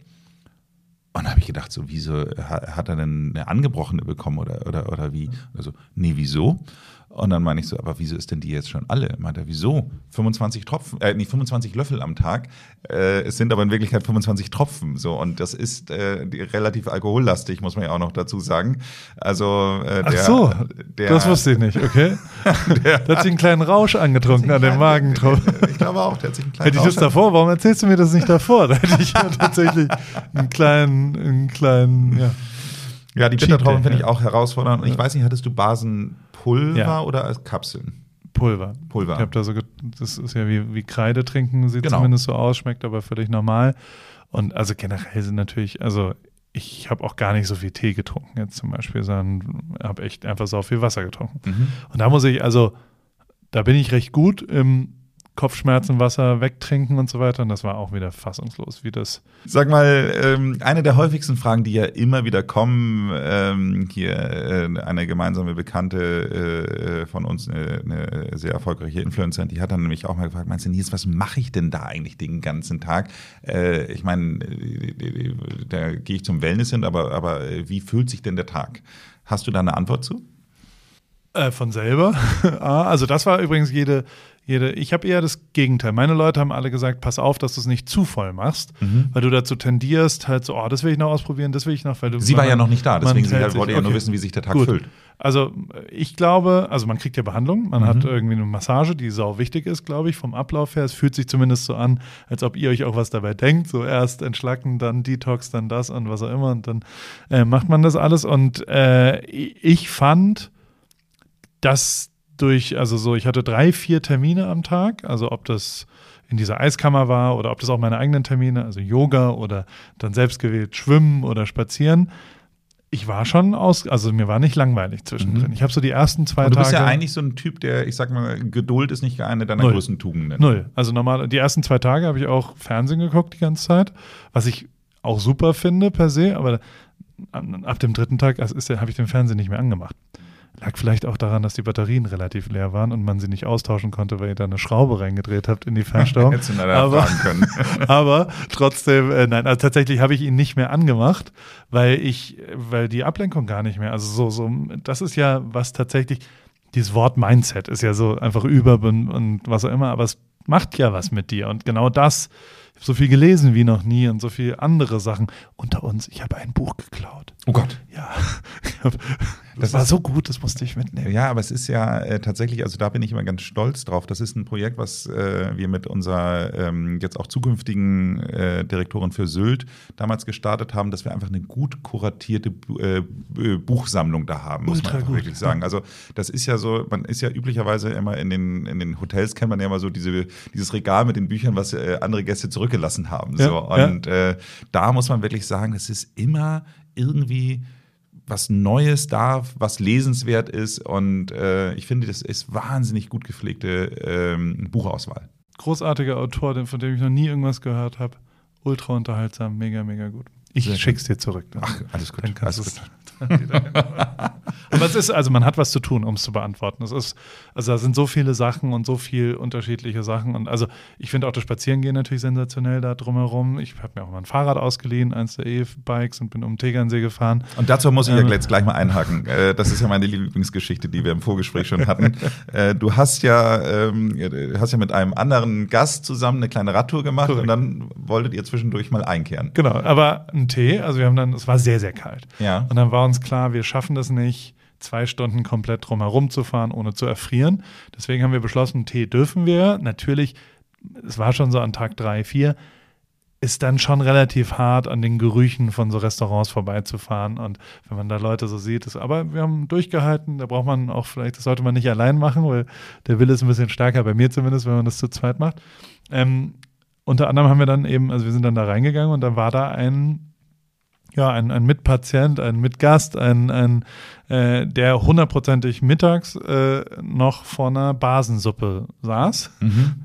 Und da habe ich gedacht, so, wieso hat er denn eine angebrochene bekommen oder, oder, oder wie? Also, nee, wieso? Und dann meine ich so, aber wieso ist denn die jetzt schon alle? Meint er, wieso? 25 Tropfen, äh, nicht 25 Löffel am Tag. Äh, es sind aber in Wirklichkeit 25 Tropfen. So, und das ist äh, relativ alkohollastig, muss man ja auch noch dazu sagen. Also, äh, der, Ach so, der, das wusste ich nicht, okay. der, hat sich einen kleinen Rausch angetrunken an dem Magentropfen. Ich glaube auch, der hat sich einen kleinen Hätte ich das davor, warum erzählst du mir das nicht davor? Da hätte ich ja tatsächlich einen kleinen, einen kleinen, ja. Ja, die Bittertrauben finde ich auch herausfordernd. Und ich weiß nicht, hattest du Basenpulver ja. oder als Kapseln? Pulver. Pulver. Ich habe da so, das ist ja wie, wie Kreide trinken, sieht genau. zumindest so aus, schmeckt aber völlig normal. Und also generell sind natürlich, also ich habe auch gar nicht so viel Tee getrunken jetzt zum Beispiel, sondern habe echt einfach so viel Wasser getrunken. Mhm. Und da muss ich, also da bin ich recht gut im Kopfschmerzen, Wasser wegtrinken und so weiter. Und das war auch wieder fassungslos, wie das. Sag mal, ähm, eine der häufigsten Fragen, die ja immer wieder kommen, ähm, hier äh, eine gemeinsame Bekannte äh, von uns, eine, eine, sehr erfolgreiche Influencerin, die hat dann nämlich auch mal gefragt, meinst du, Nils, was mache ich denn da eigentlich den ganzen Tag? Äh, ich meine, äh, da gehe ich zum Wellness hin, aber, aber wie fühlt sich denn der Tag? Hast du da eine Antwort zu? Äh, von selber. Ah, also das war übrigens jede, jede, ich habe eher das Gegenteil. Meine Leute haben alle gesagt, pass auf, dass du es nicht zu voll machst, mhm. weil du dazu tendierst, halt so, oh, das will ich noch ausprobieren, das will ich noch, weil du. Sie war ja noch nicht da, deswegen halt, wollte ja okay. nur wissen, wie sich der Tag Gut. füllt. Also ich glaube, also man kriegt ja Behandlung, man mhm. hat irgendwie eine Massage, die sau wichtig ist, glaube ich, vom Ablauf her. Es fühlt sich zumindest so an, als ob ihr euch auch was dabei denkt. So erst entschlacken, dann Detox, dann das und was auch immer. Und dann äh, macht man das alles. Und äh, ich fand, dass durch, also so, ich hatte drei, vier Termine am Tag, also ob das in dieser Eiskammer war oder ob das auch meine eigenen Termine, also Yoga oder dann selbstgewählt Schwimmen oder Spazieren. Ich war schon aus, also mir war nicht langweilig zwischendrin. Mhm. Ich habe so die ersten zwei Tage. Du bist ja eigentlich so ein Typ, der, ich sag mal, Geduld ist nicht eine deiner Null. größten Tugenden. Null. Also normal, die ersten zwei Tage habe ich auch Fernsehen geguckt die ganze Zeit, was ich auch super finde per se, aber ab dem dritten Tag also habe ich den Fernsehen nicht mehr angemacht. Lag vielleicht auch daran, dass die Batterien relativ leer waren und man sie nicht austauschen konnte, weil ihr da eine Schraube reingedreht habt in die Fernsteuerung. Hättest du aber, können. aber trotzdem, äh, nein, also tatsächlich habe ich ihn nicht mehr angemacht, weil ich, weil die Ablenkung gar nicht mehr, also so, so, das ist ja was tatsächlich, dieses Wort Mindset ist ja so einfach über und, was auch immer, aber es macht ja was mit dir und genau das habe so viel gelesen wie noch nie und so viele andere Sachen. Unter uns, ich habe ein Buch geklaut. Oh Gott. Ja. das, das war so gut, das musste ich mitnehmen. Ja, aber es ist ja äh, tatsächlich, also da bin ich immer ganz stolz drauf. Das ist ein Projekt, was äh, wir mit unserer ähm, jetzt auch zukünftigen äh, Direktorin für Sylt damals gestartet haben, dass wir einfach eine gut kuratierte äh, Buchsammlung da haben, muss Ultra man gut. wirklich sagen. Also das ist ja so, man ist ja üblicherweise immer in den, in den Hotels kennt man ja immer so diese, dieses Regal mit den Büchern, was äh, andere Gäste zurück zurückgelassen haben. Ja, so. Und ja. äh, da muss man wirklich sagen, es ist immer irgendwie was Neues da, was lesenswert ist. Und äh, ich finde, das ist wahnsinnig gut gepflegte ähm, Buchauswahl. Großartiger Autor, von dem ich noch nie irgendwas gehört habe. Ultra unterhaltsam, mega, mega gut. Ich Sehr schick's dir zurück. Dann. Ach, alles gut. Dann kannst alles gut. Aber es ist, also man hat was zu tun, um es zu beantworten. Es ist, also da sind so viele Sachen und so viel unterschiedliche Sachen. Und also ich finde auch das Spazierengehen natürlich sensationell da drumherum. Ich habe mir auch mal ein Fahrrad ausgeliehen, eins der E-Bikes und bin um den Tegernsee gefahren. Und dazu muss ich ähm, ja jetzt gleich mal einhaken. Äh, das ist ja meine Lieblingsgeschichte, die wir im Vorgespräch schon hatten. Äh, du hast ja, ähm, hast ja mit einem anderen Gast zusammen eine kleine Radtour gemacht Korrekt. und dann wolltet ihr zwischendurch mal einkehren. Genau, aber ein Tee, also wir haben dann, es war sehr, sehr kalt. Ja. Und dann war uns klar, wir schaffen das nicht zwei Stunden komplett drumherum zu fahren, ohne zu erfrieren. Deswegen haben wir beschlossen, Tee dürfen wir. Natürlich, es war schon so an Tag drei, vier, ist dann schon relativ hart, an den Gerüchen von so Restaurants vorbeizufahren. Und wenn man da Leute so sieht, ist, aber wir haben durchgehalten, da braucht man auch vielleicht, das sollte man nicht allein machen, weil der Wille ist ein bisschen stärker, bei mir zumindest, wenn man das zu zweit macht. Ähm, unter anderem haben wir dann eben, also wir sind dann da reingegangen und dann war da ein ja, ein, ein Mitpatient, ein Mitgast, ein, ein äh, der hundertprozentig mittags äh, noch vor einer Basensuppe saß. Mhm.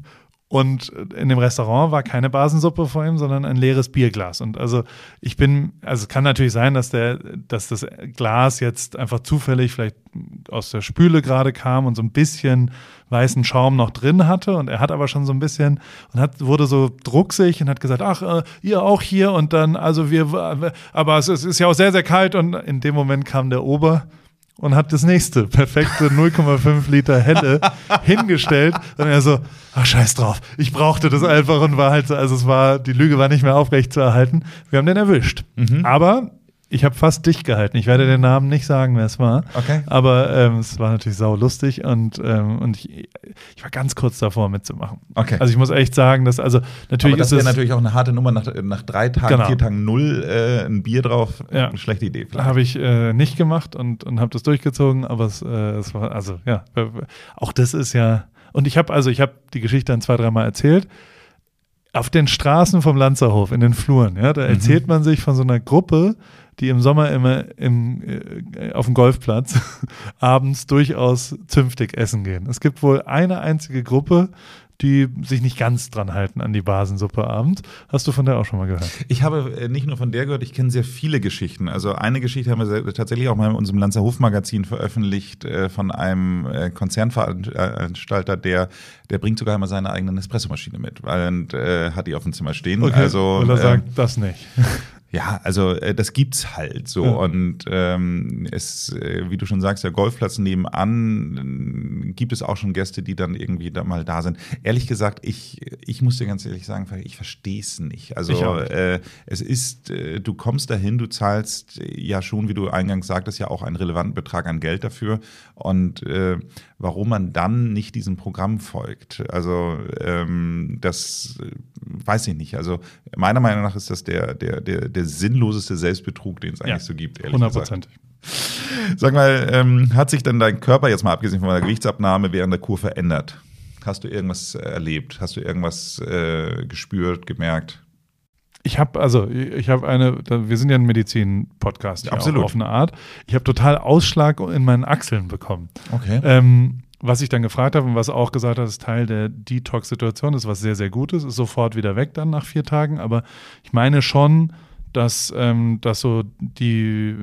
Und in dem Restaurant war keine Basensuppe vor ihm, sondern ein leeres Bierglas. Und also ich bin, also es kann natürlich sein, dass der, dass das Glas jetzt einfach zufällig vielleicht aus der Spüle gerade kam und so ein bisschen weißen Schaum noch drin hatte. Und er hat aber schon so ein bisschen und hat, wurde so drucksig und hat gesagt, ach, äh, ihr auch hier und dann, also wir, aber es, es ist ja auch sehr, sehr kalt. Und in dem Moment kam der Ober und hat das nächste perfekte 0,5 Liter Helle hingestellt. Und er so, ach scheiß drauf, ich brauchte das einfach und war halt so, also es war, die Lüge war nicht mehr aufrecht zu erhalten. Wir haben den erwischt. Mhm. Aber ich habe fast dicht gehalten. Ich werde den Namen nicht sagen, wer es war. Okay. Aber ähm, es war natürlich sau lustig und, ähm, und ich, ich war ganz kurz davor mitzumachen. Okay. Also ich muss echt sagen, dass also natürlich Aber das wäre natürlich auch eine harte Nummer nach, nach drei Tagen, genau. vier Tagen null äh, ein Bier drauf. Ja. Eine schlechte Idee. Habe ich äh, nicht gemacht und, und habe das durchgezogen, aber es, äh, es war also ja auch das ist ja und ich habe also ich habe die Geschichte dann zwei dreimal erzählt auf den Straßen vom Lanzerhof, in den Fluren, ja, da mhm. erzählt man sich von so einer Gruppe, die im Sommer immer im, äh, auf dem Golfplatz abends durchaus zünftig essen gehen. Es gibt wohl eine einzige Gruppe, die sich nicht ganz dran halten an die Basensuppe abends. Hast du von der auch schon mal gehört? Ich habe äh, nicht nur von der gehört, ich kenne sehr viele Geschichten. Also eine Geschichte haben wir tatsächlich auch mal in unserem Lanzer Hof Magazin veröffentlicht äh, von einem äh, Konzernveranstalter, der, der bringt sogar immer seine eigene Espressomaschine mit und äh, hat die auf dem Zimmer stehen. Okay. Also, und er sagt ähm, das nicht. Ja, also äh, das gibt's halt so. Ja. Und ähm, es, äh, wie du schon sagst, der Golfplatz nebenan äh, gibt es auch schon Gäste, die dann irgendwie da mal da sind. Ehrlich gesagt, ich, ich muss dir ganz ehrlich sagen, ich verstehe es nicht. Also äh, es ist, äh, du kommst dahin, du zahlst ja schon, wie du eingangs sagtest, ja auch einen relevanten Betrag an Geld dafür. Und äh, warum man dann nicht diesem Programm folgt, also ähm, das äh, weiß ich nicht. Also meiner Meinung nach ist das der, der, der, der der sinnloseste Selbstbetrug, den es eigentlich ja, so gibt, ehrlich 100%. gesagt. Sag mal, ähm, hat sich denn dein Körper jetzt mal abgesehen von der Gewichtsabnahme während der Kur verändert? Hast du irgendwas erlebt? Hast du irgendwas äh, gespürt, gemerkt? Ich habe also, ich habe eine, wir sind ja ein Medizin-Podcast, ja, absolut auf eine Art. Ich habe total Ausschlag in meinen Achseln bekommen. Okay. Ähm, was ich dann gefragt habe und was auch gesagt hat, ist Teil der Detox-Situation, ist was sehr, sehr Gutes, ist sofort wieder weg dann nach vier Tagen. Aber ich meine schon, dass, ähm, dass so die,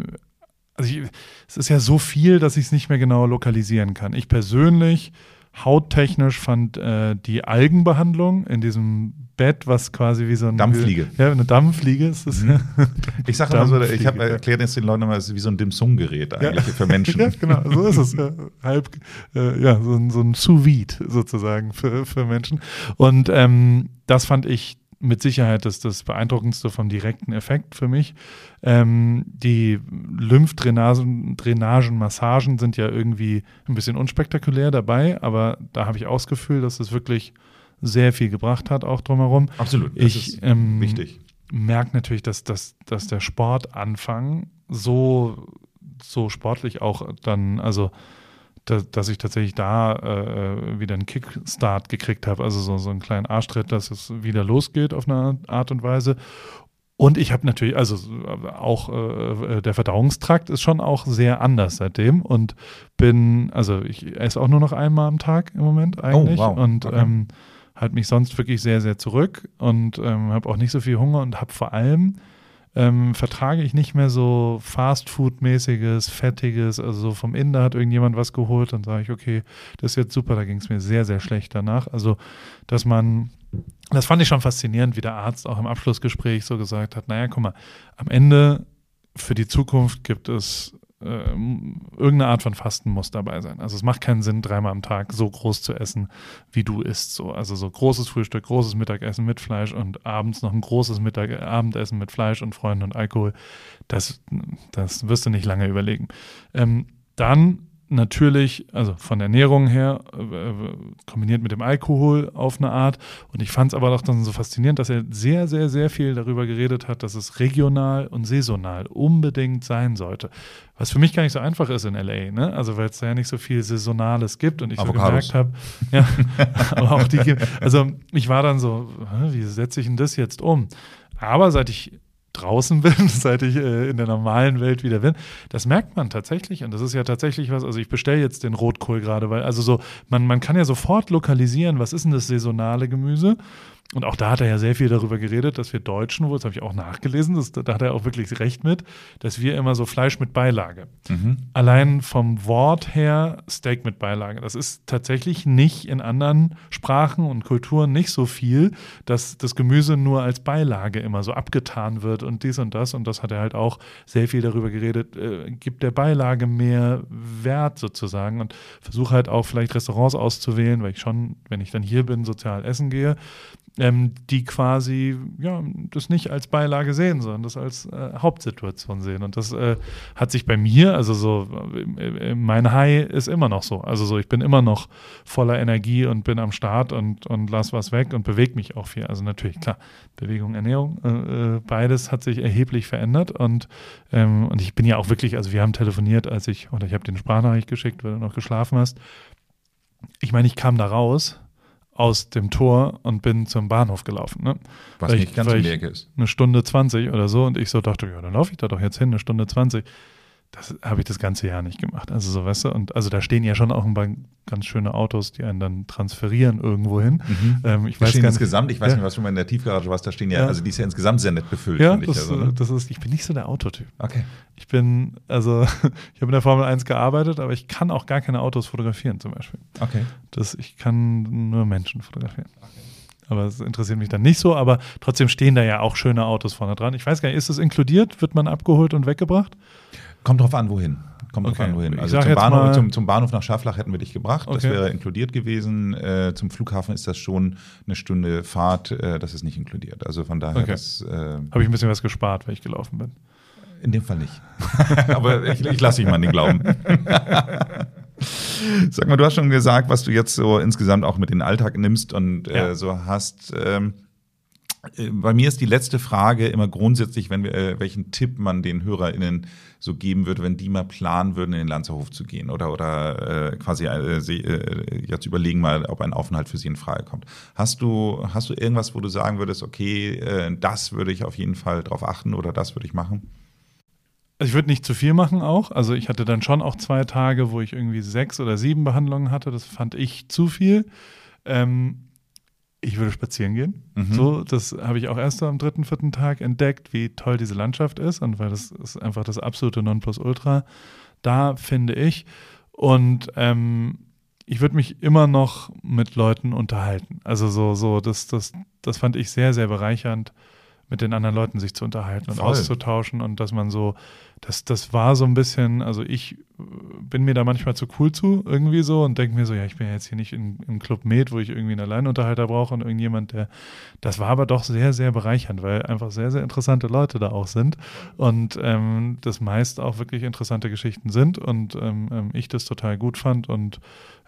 also ich, es ist ja so viel, dass ich es nicht mehr genau lokalisieren kann. Ich persönlich, hauttechnisch, fand äh, die Algenbehandlung in diesem Bett, was quasi wie so ein Dampffliege. Ja, eine Dampffliege ist es. Mhm. Ich sage immer so, ich habe erklärt jetzt den Leuten immer, es ist wie so ein Dim-Sum-Gerät eigentlich ja. für Menschen. ja, genau, so ist es. Ja. Halb, äh, ja, so ein, so ein Sous-Vide sozusagen für, für Menschen. Und ähm, das fand ich mit Sicherheit das, das Beeindruckendste vom direkten Effekt für mich. Ähm, die Lymphdrainagen, Drainagen, Massagen sind ja irgendwie ein bisschen unspektakulär dabei, aber da habe ich auch das Gefühl, dass es wirklich sehr viel gebracht hat, auch drumherum. Absolut. Das ich ähm, merke natürlich, dass, dass, dass der Sportanfang so, so sportlich auch dann, also dass ich tatsächlich da äh, wieder einen Kickstart gekriegt habe, also so, so einen kleinen Arschtritt, dass es wieder losgeht auf eine Art und Weise. Und ich habe natürlich, also auch äh, der Verdauungstrakt ist schon auch sehr anders seitdem und bin, also ich esse auch nur noch einmal am Tag im Moment eigentlich oh, wow. und okay. ähm, halte mich sonst wirklich sehr, sehr zurück und ähm, habe auch nicht so viel Hunger und habe vor allem ähm, vertrage ich nicht mehr so Fast-Food-mäßiges, fettiges, also so vom Inder hat irgendjemand was geholt und sage ich, okay, das ist jetzt super, da ging es mir sehr, sehr schlecht danach. Also, dass man, das fand ich schon faszinierend, wie der Arzt auch im Abschlussgespräch so gesagt hat, naja, guck mal, am Ende für die Zukunft gibt es äh, irgendeine Art von Fasten muss dabei sein. Also es macht keinen Sinn, dreimal am Tag so groß zu essen, wie du isst. So. Also so großes Frühstück, großes Mittagessen mit Fleisch und abends noch ein großes Mittag Abendessen mit Fleisch und Freunden und Alkohol. Das, das wirst du nicht lange überlegen. Ähm, dann natürlich, also von Ernährung her, äh, kombiniert mit dem Alkohol auf eine Art. Und ich fand es aber doch dann so faszinierend, dass er sehr, sehr, sehr viel darüber geredet hat, dass es regional und saisonal unbedingt sein sollte. Was für mich gar nicht so einfach ist in LA, ne? Also weil es da ja nicht so viel Saisonales gibt und ich Avocados. so gemerkt habe, ja, aber auch die, also ich war dann so, wie setze ich denn das jetzt um? Aber seit ich draußen bin, seit ich äh, in der normalen Welt wieder bin. Das merkt man tatsächlich und das ist ja tatsächlich was, also ich bestelle jetzt den Rotkohl gerade, weil also so, man, man kann ja sofort lokalisieren, was ist denn das saisonale Gemüse und auch da hat er ja sehr viel darüber geredet, dass wir Deutschen, wo das habe ich auch nachgelesen, das, da hat er auch wirklich recht mit, dass wir immer so Fleisch mit Beilage. Mhm. Allein vom Wort her Steak mit Beilage. Das ist tatsächlich nicht in anderen Sprachen und Kulturen nicht so viel, dass das Gemüse nur als Beilage immer so abgetan wird und dies und das. Und das hat er halt auch sehr viel darüber geredet, äh, gibt der Beilage mehr Wert sozusagen und versuche halt auch vielleicht Restaurants auszuwählen, weil ich schon, wenn ich dann hier bin, sozial essen gehe, ähm, die quasi ja, das nicht als Beilage sehen, sondern das als äh, Hauptsituation sehen. Und das äh, hat sich bei mir, also so, äh, mein High ist immer noch so. Also so, ich bin immer noch voller Energie und bin am Start und, und lass was weg und bewege mich auch viel. Also natürlich, klar, Bewegung, Ernährung, äh, äh, beides hat sich erheblich verändert und, ähm, und ich bin ja auch wirklich, also wir haben telefoniert, als ich, oder ich habe den Sprachnachricht geschickt, weil du noch geschlafen hast. Ich meine, ich kam da raus aus dem Tor und bin zum Bahnhof gelaufen. Ne? Was weil nicht ich, ganz um die Ecke ist. Eine Stunde 20 oder so und ich so dachte, ja, dann laufe ich da doch jetzt hin, eine Stunde 20. Das habe ich das ganze Jahr nicht gemacht. Also so, weißt du, und also da stehen ja schon auch ein paar ganz schöne Autos, die einen dann transferieren irgendwo hin. Mhm. Ähm, ich weiß stehen insgesamt, ich weiß ja. nicht, was schon mal in der Tiefgarage warst, da stehen ja, ja, also die ist ja insgesamt sehr nett befüllt. Ja, das, ich, also, ne? das ist, ich bin nicht so der Autotyp. Okay. Ich bin, also ich habe in der Formel 1 gearbeitet, aber ich kann auch gar keine Autos fotografieren zum Beispiel. Okay. Das, ich kann nur Menschen fotografieren. Okay aber es interessiert mich dann nicht so. Aber trotzdem stehen da ja auch schöne Autos vorne dran. Ich weiß gar nicht, ist das inkludiert? Wird man abgeholt und weggebracht? Kommt drauf an, wohin. Kommt okay. drauf an, wohin. Also zum Bahnhof, zum, zum Bahnhof, nach Schaflach hätten wir dich gebracht. Okay. Das wäre inkludiert gewesen. Äh, zum Flughafen ist das schon eine Stunde Fahrt. Äh, das ist nicht inkludiert. Also von daher. Okay. Äh, Habe ich ein bisschen was gespart, weil ich gelaufen bin. In dem Fall nicht. Aber ich, ich lasse dich mal an den Glauben. Sag mal, du hast schon gesagt, was du jetzt so insgesamt auch mit in den Alltag nimmst und äh, ja. so hast. Ähm, äh, bei mir ist die letzte Frage immer grundsätzlich, wenn wir, äh, welchen Tipp man den HörerInnen so geben würde, wenn die mal planen würden, in den Lanzerhof zu gehen oder, oder äh, quasi äh, äh, jetzt überlegen mal, ob ein Aufenthalt für sie in Frage kommt. Hast du, hast du irgendwas, wo du sagen würdest, okay, äh, das würde ich auf jeden Fall drauf achten oder das würde ich machen? Also ich würde nicht zu viel machen auch. Also ich hatte dann schon auch zwei Tage, wo ich irgendwie sechs oder sieben Behandlungen hatte. Das fand ich zu viel. Ähm, ich würde spazieren gehen. Mhm. So, das habe ich auch erst so am dritten, vierten Tag entdeckt, wie toll diese Landschaft ist und weil das ist einfach das absolute Nonplusultra. Da finde ich. Und ähm, ich würde mich immer noch mit Leuten unterhalten. Also so, so, das, das, das fand ich sehr, sehr bereichernd mit den anderen Leuten sich zu unterhalten und Voll. auszutauschen und dass man so, das, das war so ein bisschen, also ich bin mir da manchmal zu cool zu, irgendwie so und denke mir so, ja, ich bin ja jetzt hier nicht in, im Club Med, wo ich irgendwie einen Alleinunterhalter brauche und irgendjemand, der, das war aber doch sehr, sehr bereichernd, weil einfach sehr, sehr interessante Leute da auch sind und ähm, das meist auch wirklich interessante Geschichten sind und ähm, ähm ich das total gut fand und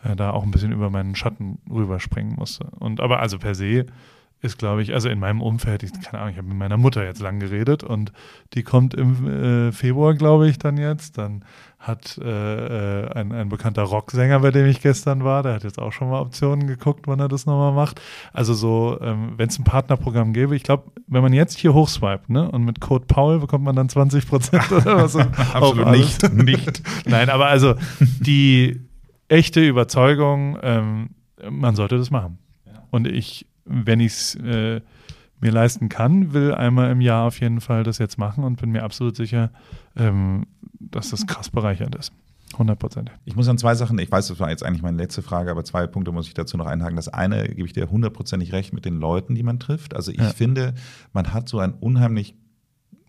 äh, da auch ein bisschen über meinen Schatten rüberspringen musste. Und aber also per se, ist, glaube ich, also in meinem Umfeld, ich, keine Ahnung, ich habe mit meiner Mutter jetzt lang geredet und die kommt im äh, Februar, glaube ich, dann jetzt. Dann hat äh, äh, ein, ein bekannter Rocksänger, bei dem ich gestern war, der hat jetzt auch schon mal Optionen geguckt, wann er das nochmal macht. Also so, ähm, wenn es ein Partnerprogramm gäbe, ich glaube, wenn man jetzt hier hochswipet, ne, und mit Code Paul bekommt man dann 20 Prozent oder was. Absolut nicht, nicht. Nein, aber also die echte Überzeugung, ähm, man sollte das machen. Und ich wenn ich es äh, mir leisten kann, will einmal im Jahr auf jeden Fall das jetzt machen und bin mir absolut sicher, ähm, dass das krass bereichernd ist. 100 Prozent. Ich muss an zwei Sachen, ich weiß, das war jetzt eigentlich meine letzte Frage, aber zwei Punkte muss ich dazu noch einhaken. Das eine gebe ich dir hundertprozentig recht mit den Leuten, die man trifft. Also ich ja. finde, man hat so ein unheimlich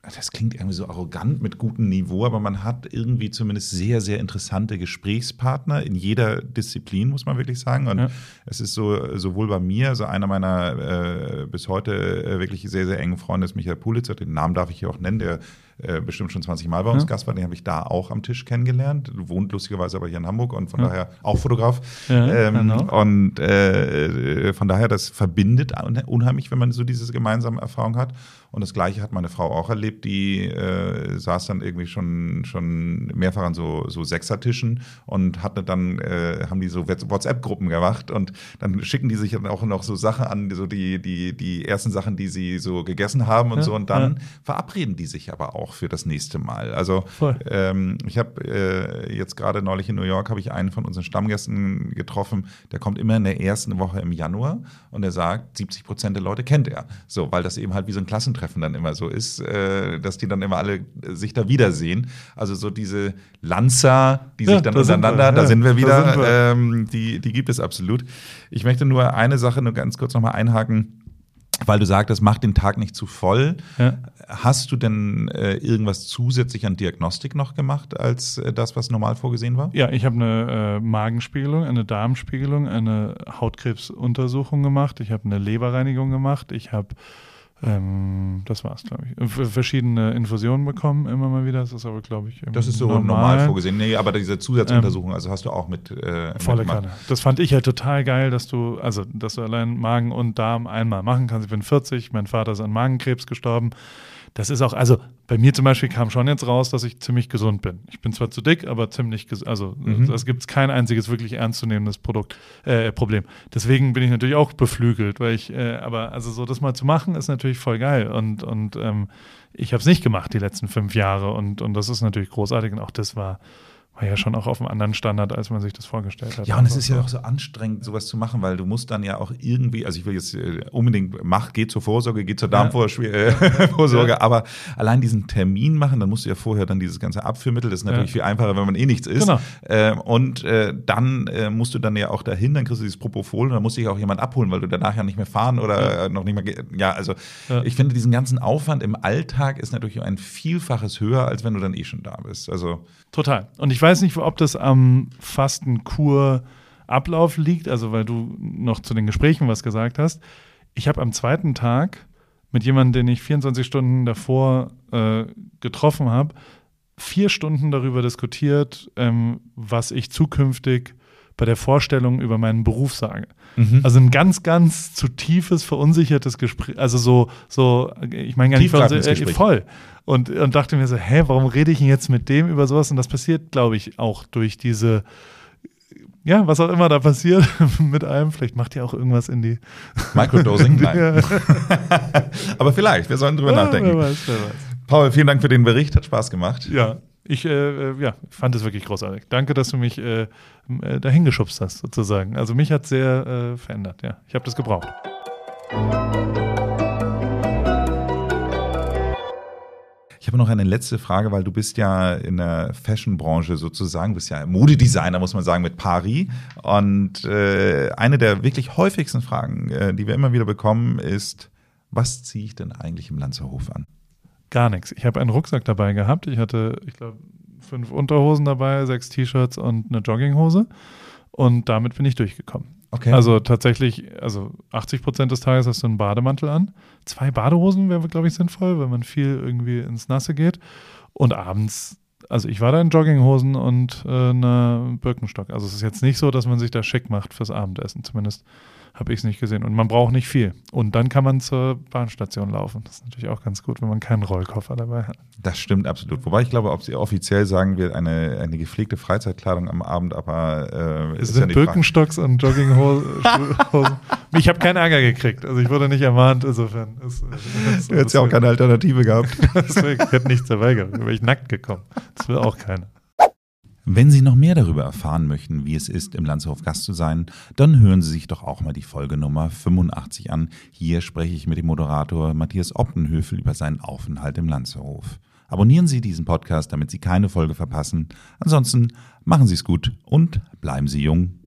das klingt irgendwie so arrogant mit gutem Niveau, aber man hat irgendwie zumindest sehr, sehr interessante Gesprächspartner in jeder Disziplin, muss man wirklich sagen. Und ja. es ist so, sowohl bei mir, also einer meiner äh, bis heute äh, wirklich sehr, sehr engen Freunde ist Michael Pulitzer, den Namen darf ich hier auch nennen, der äh, bestimmt schon 20 Mal bei uns ja. Gast war. Den habe ich da auch am Tisch kennengelernt. Wohnt lustigerweise aber hier in Hamburg und von ja. daher auch Fotograf. Ähm, genau. Und äh, von daher, das verbindet unheimlich, wenn man so diese gemeinsame Erfahrung hat. Und das Gleiche hat meine Frau auch erlebt. Die äh, saß dann irgendwie schon, schon mehrfach an so, so Sechsertischen und hatte dann, äh, haben die so WhatsApp-Gruppen gemacht und dann schicken die sich dann auch noch so Sachen an, so die, die, die ersten Sachen, die sie so gegessen haben und so. Und dann verabreden die sich aber auch für das nächste Mal. Also ähm, ich habe äh, jetzt gerade neulich in New York habe ich einen von unseren Stammgästen getroffen, der kommt immer in der ersten Woche im Januar und er sagt, 70 Prozent der Leute kennt er. So, weil das eben halt wie so ein Klassentreffen dann immer so ist, äh, dass die dann immer alle sich da wiedersehen. Also so diese Lanza, die sich ja, dann da untereinander, da sind wir wieder, sind wir. Ähm, die, die gibt es absolut. Ich möchte nur eine Sache nur ganz kurz nochmal einhaken weil du sagtest, mach den Tag nicht zu voll. Ja. Hast du denn äh, irgendwas zusätzlich an Diagnostik noch gemacht als äh, das, was normal vorgesehen war? Ja, ich habe eine äh, Magenspiegelung, eine Darmspiegelung, eine Hautkrebsuntersuchung gemacht, ich habe eine Leberreinigung gemacht, ich habe ähm, das war's, glaube ich. Verschiedene Infusionen bekommen, immer mal wieder. Das ist aber, glaube ich, Das ist so normal, normal vorgesehen. Nee, aber diese Zusatzuntersuchung, ähm, also hast du auch mit. Äh, volle Kanne. Das fand ich halt total geil, dass du, also, dass du allein Magen und Darm einmal machen kannst. Ich bin 40, mein Vater ist an Magenkrebs gestorben das ist auch, also bei mir zum Beispiel kam schon jetzt raus, dass ich ziemlich gesund bin. Ich bin zwar zu dick, aber ziemlich gesund. Also mhm. es gibt kein einziges wirklich ernstzunehmendes Produkt, äh, Problem. Deswegen bin ich natürlich auch beflügelt, weil ich, äh, aber also so das mal zu machen, ist natürlich voll geil. Und, und ähm, ich habe es nicht gemacht die letzten fünf Jahre und, und das ist natürlich großartig. Und auch das war war ja schon auch auf einem anderen Standard, als man sich das vorgestellt hat. Ja, und es ist ja auch so anstrengend, sowas zu machen, weil du musst dann ja auch irgendwie, also ich will jetzt äh, unbedingt, mach, geh zur Vorsorge, geh zur Darmvorsorge, ja. ja. aber allein diesen Termin machen, dann musst du ja vorher dann dieses ganze Abführmittel, das ist natürlich ja. viel einfacher, wenn man eh nichts isst. Genau. Ähm, und äh, dann äh, musst du dann ja auch dahin, dann kriegst du dieses Propofol und dann muss dich auch jemand abholen, weil du danach ja nicht mehr fahren oder noch nicht mehr, ja, also ich finde, diesen ganzen Aufwand im Alltag ist natürlich ein Vielfaches höher, als wenn du dann eh schon da bist. Also Total. Und ich weiß nicht, ob das am Fastenkur-Ablauf liegt, also weil du noch zu den Gesprächen was gesagt hast. Ich habe am zweiten Tag mit jemandem, den ich 24 Stunden davor äh, getroffen habe, vier Stunden darüber diskutiert, ähm, was ich zukünftig bei der Vorstellung über meinen Beruf sage. Mhm. Also ein ganz, ganz zu tiefes, verunsichertes Gespräch. Also so, so, ich meine gar nicht verunsichert, äh, voll. Und, und dachte mir so, hä, warum rede ich denn jetzt mit dem über sowas? Und das passiert, glaube ich, auch durch diese, ja, was auch immer da passiert mit einem. Vielleicht macht ihr auch irgendwas in die Microdosing. Nein. Aber vielleicht, wir sollen drüber ja, nachdenken. Wer weiß, wer weiß. Paul, vielen Dank für den Bericht, hat Spaß gemacht. Ja, ich äh, äh, ja, fand es wirklich großartig. Danke, dass du mich äh, äh, dahin geschubst hast, sozusagen. Also mich hat es sehr äh, verändert, ja. Ich habe das gebraucht. Ich habe noch eine letzte Frage, weil du bist ja in der Fashion-Branche sozusagen, bist ja Modedesigner, muss man sagen, mit Paris. Und äh, eine der wirklich häufigsten Fragen, die wir immer wieder bekommen, ist, was ziehe ich denn eigentlich im Lanzerhof an? Gar nichts. Ich habe einen Rucksack dabei gehabt. Ich hatte, ich glaube, fünf Unterhosen dabei, sechs T-Shirts und eine Jogginghose. Und damit bin ich durchgekommen. Okay. Also tatsächlich, also 80 Prozent des Tages hast du einen Bademantel an. Zwei Badehosen wäre, glaube ich, sinnvoll, wenn man viel irgendwie ins Nasse geht. Und abends, also ich war da in Jogginghosen und äh, einer Birkenstock. Also es ist jetzt nicht so, dass man sich da schick macht fürs Abendessen. Zumindest habe ich es nicht gesehen. Und man braucht nicht viel. Und dann kann man zur Bahnstation laufen. Das ist natürlich auch ganz gut, wenn man keinen Rollkoffer dabei hat. Das stimmt absolut. Wobei ich glaube, ob sie offiziell sagen wird, eine, eine gepflegte Freizeitkleidung am Abend, aber äh, es ist sind ja Birkenstocks Frage. und Jogginghosen. ich habe keinen Ärger gekriegt. Also ich wurde nicht ermahnt. Insofern. Ist, ist, du hättest ja auch keine Alternative gehabt. Deswegen, ich hätte nichts dabei gehabt. Da wäre ich nackt gekommen. Das will auch keiner. Wenn Sie noch mehr darüber erfahren möchten, wie es ist, im Landshof Gast zu sein, dann hören Sie sich doch auch mal die Folge Nummer 85 an. Hier spreche ich mit dem Moderator Matthias Optenhöfel über seinen Aufenthalt im Landshof. Abonnieren Sie diesen Podcast, damit Sie keine Folge verpassen. Ansonsten machen Sie es gut und bleiben Sie jung.